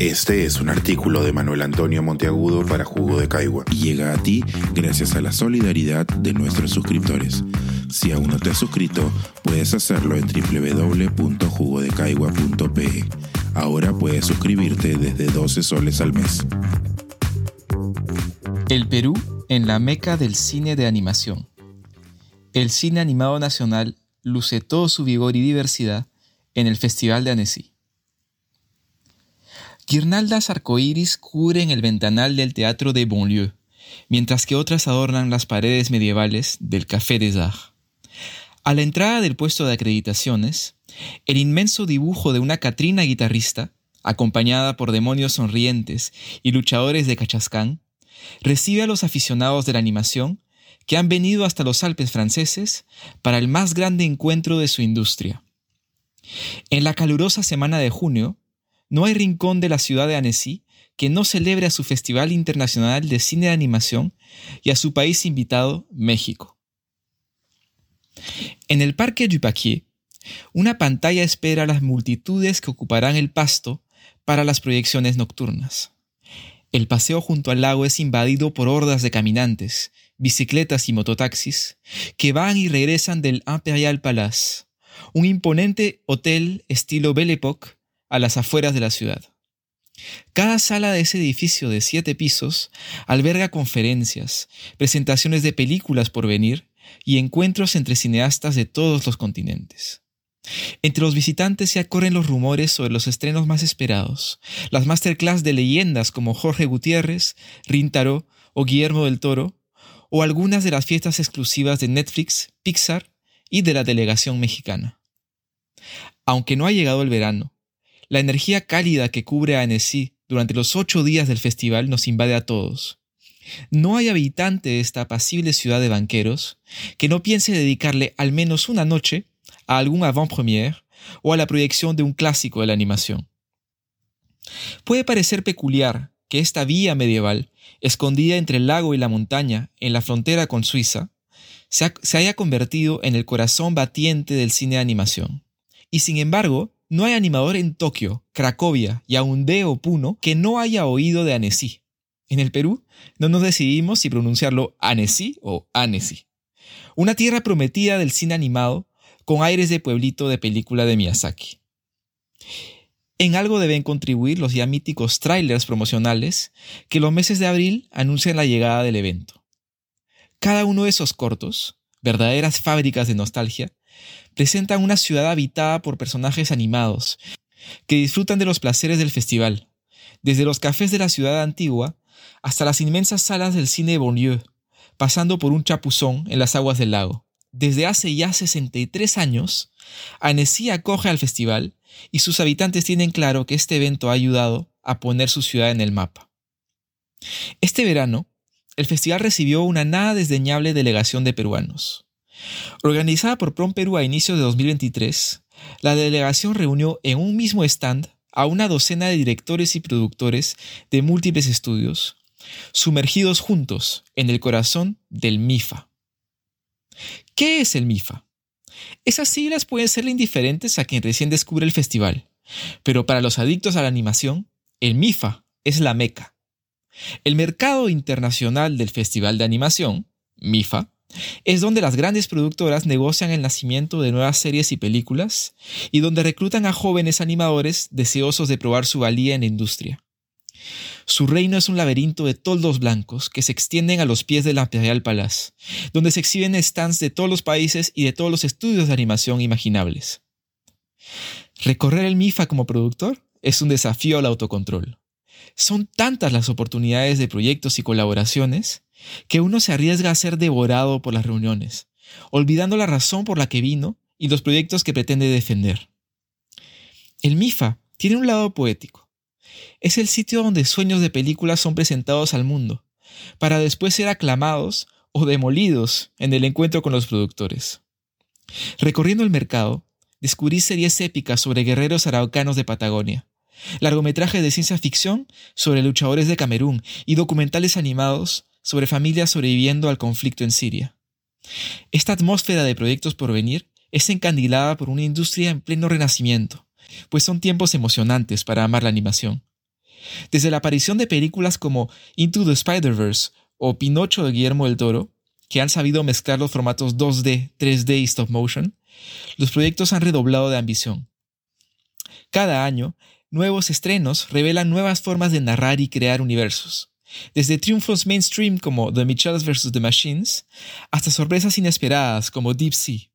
Este es un artículo de Manuel Antonio Monteagudo para Jugo de Caigua y llega a ti gracias a la solidaridad de nuestros suscriptores. Si aún no te has suscrito, puedes hacerlo en www.jugodecaigua.pe. Ahora puedes suscribirte desde 12 soles al mes. El Perú en la meca del cine de animación. El cine animado nacional luce todo su vigor y diversidad en el Festival de Annecy. Guirnaldas arcoíris cubren el ventanal del Teatro de Bonlieu, mientras que otras adornan las paredes medievales del Café des Arts. A la entrada del puesto de acreditaciones, el inmenso dibujo de una Catrina guitarrista, acompañada por demonios sonrientes y luchadores de Cachascán, recibe a los aficionados de la animación que han venido hasta los Alpes franceses para el más grande encuentro de su industria. En la calurosa semana de junio, no hay rincón de la ciudad de Annecy que no celebre a su Festival Internacional de Cine de Animación y a su país invitado, México. En el Parque du Paquier, una pantalla espera a las multitudes que ocuparán el pasto para las proyecciones nocturnas. El paseo junto al lago es invadido por hordas de caminantes, bicicletas y mototaxis que van y regresan del Imperial Palace, un imponente hotel estilo Belle Époque a las afueras de la ciudad. Cada sala de ese edificio de siete pisos alberga conferencias, presentaciones de películas por venir y encuentros entre cineastas de todos los continentes. Entre los visitantes se acorren los rumores sobre los estrenos más esperados, las masterclass de leyendas como Jorge Gutiérrez, Rintaro o Guillermo del Toro, o algunas de las fiestas exclusivas de Netflix, Pixar y de la delegación mexicana. Aunque no ha llegado el verano, la energía cálida que cubre a Annecy durante los ocho días del festival nos invade a todos. No hay habitante de esta apacible ciudad de banqueros que no piense dedicarle al menos una noche a algún avant-première o a la proyección de un clásico de la animación. Puede parecer peculiar que esta vía medieval, escondida entre el lago y la montaña en la frontera con Suiza, se, se haya convertido en el corazón batiente del cine de animación. Y sin embargo, no hay animador en Tokio, Cracovia, Yaoundé o Puno que no haya oído de Annecy. En el Perú no nos decidimos si pronunciarlo Annecy o Annecy. Una tierra prometida del cine animado con aires de pueblito de película de Miyazaki. En algo deben contribuir los ya míticos trailers promocionales que los meses de abril anuncian la llegada del evento. Cada uno de esos cortos, verdaderas fábricas de nostalgia, presentan una ciudad habitada por personajes animados, que disfrutan de los placeres del festival, desde los cafés de la ciudad antigua hasta las inmensas salas del cine Bonlieu, pasando por un chapuzón en las aguas del lago. Desde hace ya 63 años, Annecy acoge al festival y sus habitantes tienen claro que este evento ha ayudado a poner su ciudad en el mapa. Este verano, el festival recibió una nada desdeñable delegación de peruanos. Organizada por Prom Perú a inicios de 2023, la delegación reunió en un mismo stand a una docena de directores y productores de múltiples estudios, sumergidos juntos en el corazón del MIFA. ¿Qué es el MIFA? Esas siglas pueden ser indiferentes a quien recién descubre el festival, pero para los adictos a la animación, el MIFA es la meca. El mercado internacional del Festival de Animación, MIFA, es donde las grandes productoras negocian el nacimiento de nuevas series y películas y donde reclutan a jóvenes animadores deseosos de probar su valía en la industria. Su reino es un laberinto de toldos blancos que se extienden a los pies del Imperial Palace, donde se exhiben stands de todos los países y de todos los estudios de animación imaginables. Recorrer el MIFA como productor es un desafío al autocontrol. Son tantas las oportunidades de proyectos y colaboraciones que uno se arriesga a ser devorado por las reuniones, olvidando la razón por la que vino y los proyectos que pretende defender. El MIFA tiene un lado poético. Es el sitio donde sueños de películas son presentados al mundo, para después ser aclamados o demolidos en el encuentro con los productores. Recorriendo el mercado, descubrí series épicas sobre guerreros araucanos de Patagonia, largometrajes de ciencia ficción sobre luchadores de Camerún y documentales animados sobre familias sobreviviendo al conflicto en Siria. Esta atmósfera de proyectos por venir es encandilada por una industria en pleno renacimiento, pues son tiempos emocionantes para amar la animación. Desde la aparición de películas como Into the Spider-Verse o Pinocho de Guillermo del Toro, que han sabido mezclar los formatos 2D, 3D y stop motion, los proyectos han redoblado de ambición. Cada año, nuevos estrenos revelan nuevas formas de narrar y crear universos, desde triunfos mainstream como The Mitchells vs. The Machines, hasta sorpresas inesperadas como Deep Sea.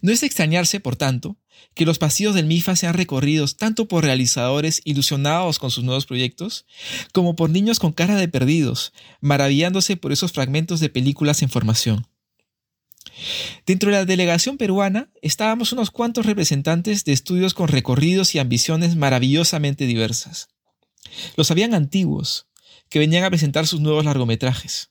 No es de extrañarse, por tanto, que los pasillos del MIFA sean recorridos tanto por realizadores ilusionados con sus nuevos proyectos, como por niños con cara de perdidos, maravillándose por esos fragmentos de películas en formación. Dentro de la delegación peruana estábamos unos cuantos representantes de estudios con recorridos y ambiciones maravillosamente diversas. Los habían antiguos, que venían a presentar sus nuevos largometrajes.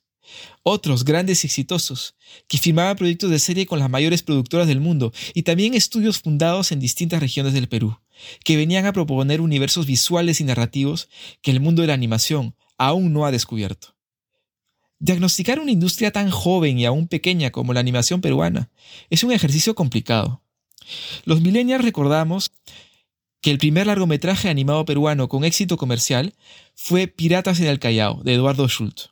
Otros grandes y exitosos, que firmaban proyectos de serie con las mayores productoras del mundo, y también estudios fundados en distintas regiones del Perú, que venían a proponer universos visuales y narrativos que el mundo de la animación aún no ha descubierto. Diagnosticar una industria tan joven y aún pequeña como la animación peruana es un ejercicio complicado. Los millennials recordamos que el primer largometraje animado peruano con éxito comercial fue Piratas en el Callao, de Eduardo Schultz.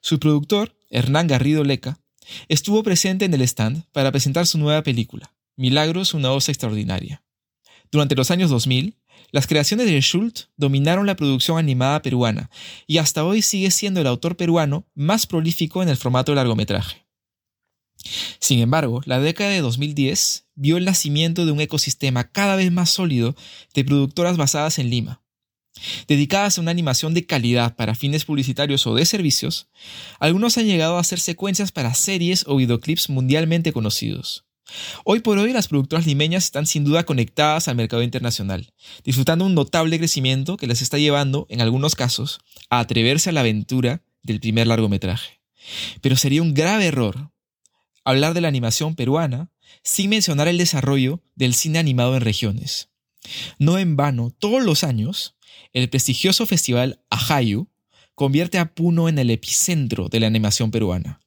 Su productor, Hernán Garrido Leca, estuvo presente en el stand para presentar su nueva película, Milagros, una osa extraordinaria. Durante los años 2000, las creaciones de Schultz dominaron la producción animada peruana y hasta hoy sigue siendo el autor peruano más prolífico en el formato de largometraje. Sin embargo, la década de 2010 vio el nacimiento de un ecosistema cada vez más sólido de productoras basadas en Lima. Dedicadas a una animación de calidad para fines publicitarios o de servicios, algunos han llegado a hacer secuencias para series o videoclips mundialmente conocidos. Hoy por hoy las productoras limeñas están sin duda conectadas al mercado internacional, disfrutando un notable crecimiento que les está llevando, en algunos casos, a atreverse a la aventura del primer largometraje. Pero sería un grave error hablar de la animación peruana sin mencionar el desarrollo del cine animado en regiones. No en vano, todos los años, el prestigioso festival Ajayu convierte a Puno en el epicentro de la animación peruana.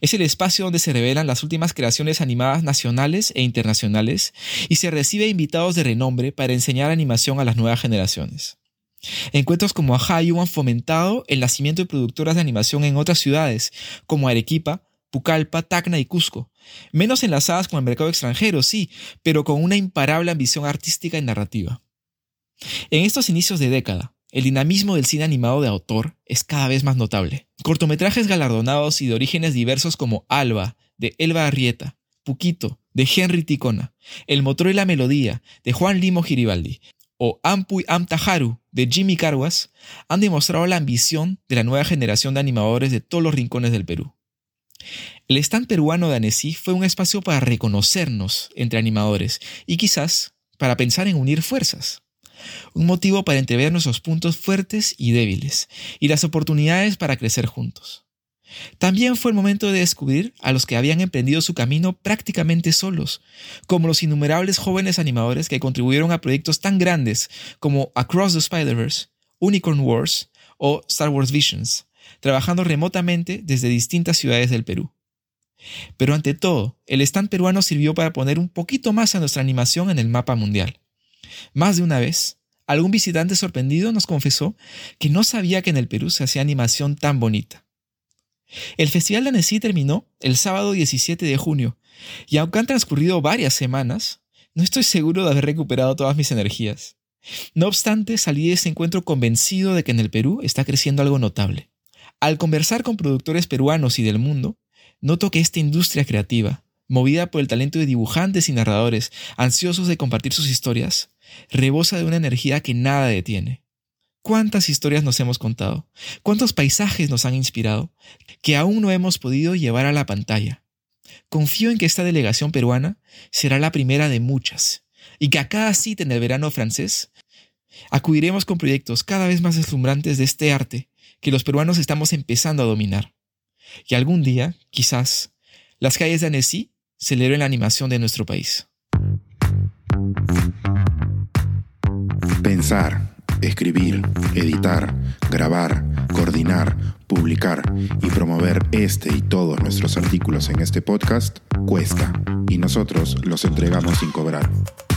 Es el espacio donde se revelan las últimas creaciones animadas nacionales e internacionales y se recibe invitados de renombre para enseñar animación a las nuevas generaciones. Encuentros como Ajayu han fomentado el nacimiento de productoras de animación en otras ciudades, como Arequipa, Pucallpa, Tacna y Cusco, menos enlazadas con el mercado extranjero, sí, pero con una imparable ambición artística y narrativa. En estos inicios de década, el dinamismo del cine animado de autor es cada vez más notable. Cortometrajes galardonados y de orígenes diversos como Alba, de Elba Arrieta, Puquito, de Henry Ticona, El motor y la melodía, de Juan Limo Giribaldi, o Ampuy Amtaharu, de Jimmy Carguas, han demostrado la ambición de la nueva generación de animadores de todos los rincones del Perú. El stand peruano de Annecy fue un espacio para reconocernos entre animadores y quizás para pensar en unir fuerzas un motivo para entrever nuestros puntos fuertes y débiles, y las oportunidades para crecer juntos. También fue el momento de descubrir a los que habían emprendido su camino prácticamente solos, como los innumerables jóvenes animadores que contribuyeron a proyectos tan grandes como Across the Spider-Verse, Unicorn Wars o Star Wars Visions, trabajando remotamente desde distintas ciudades del Perú. Pero ante todo, el stand peruano sirvió para poner un poquito más a nuestra animación en el mapa mundial. Más de una vez, algún visitante sorprendido nos confesó que no sabía que en el Perú se hacía animación tan bonita. El Festival de Annecy terminó el sábado 17 de junio, y aunque han transcurrido varias semanas, no estoy seguro de haber recuperado todas mis energías. No obstante, salí de ese encuentro convencido de que en el Perú está creciendo algo notable. Al conversar con productores peruanos y del mundo, noto que esta industria creativa, movida por el talento de dibujantes y narradores ansiosos de compartir sus historias, rebosa de una energía que nada detiene. ¿Cuántas historias nos hemos contado? ¿Cuántos paisajes nos han inspirado que aún no hemos podido llevar a la pantalla? Confío en que esta delegación peruana será la primera de muchas y que a cada cita en el verano francés acudiremos con proyectos cada vez más deslumbrantes de este arte que los peruanos estamos empezando a dominar. Y algún día, quizás, las calles de Annecy celebren la animación de nuestro país. Pensar, escribir, editar, grabar, coordinar, publicar y promover este y todos nuestros artículos en este podcast cuesta y nosotros los entregamos sin cobrar.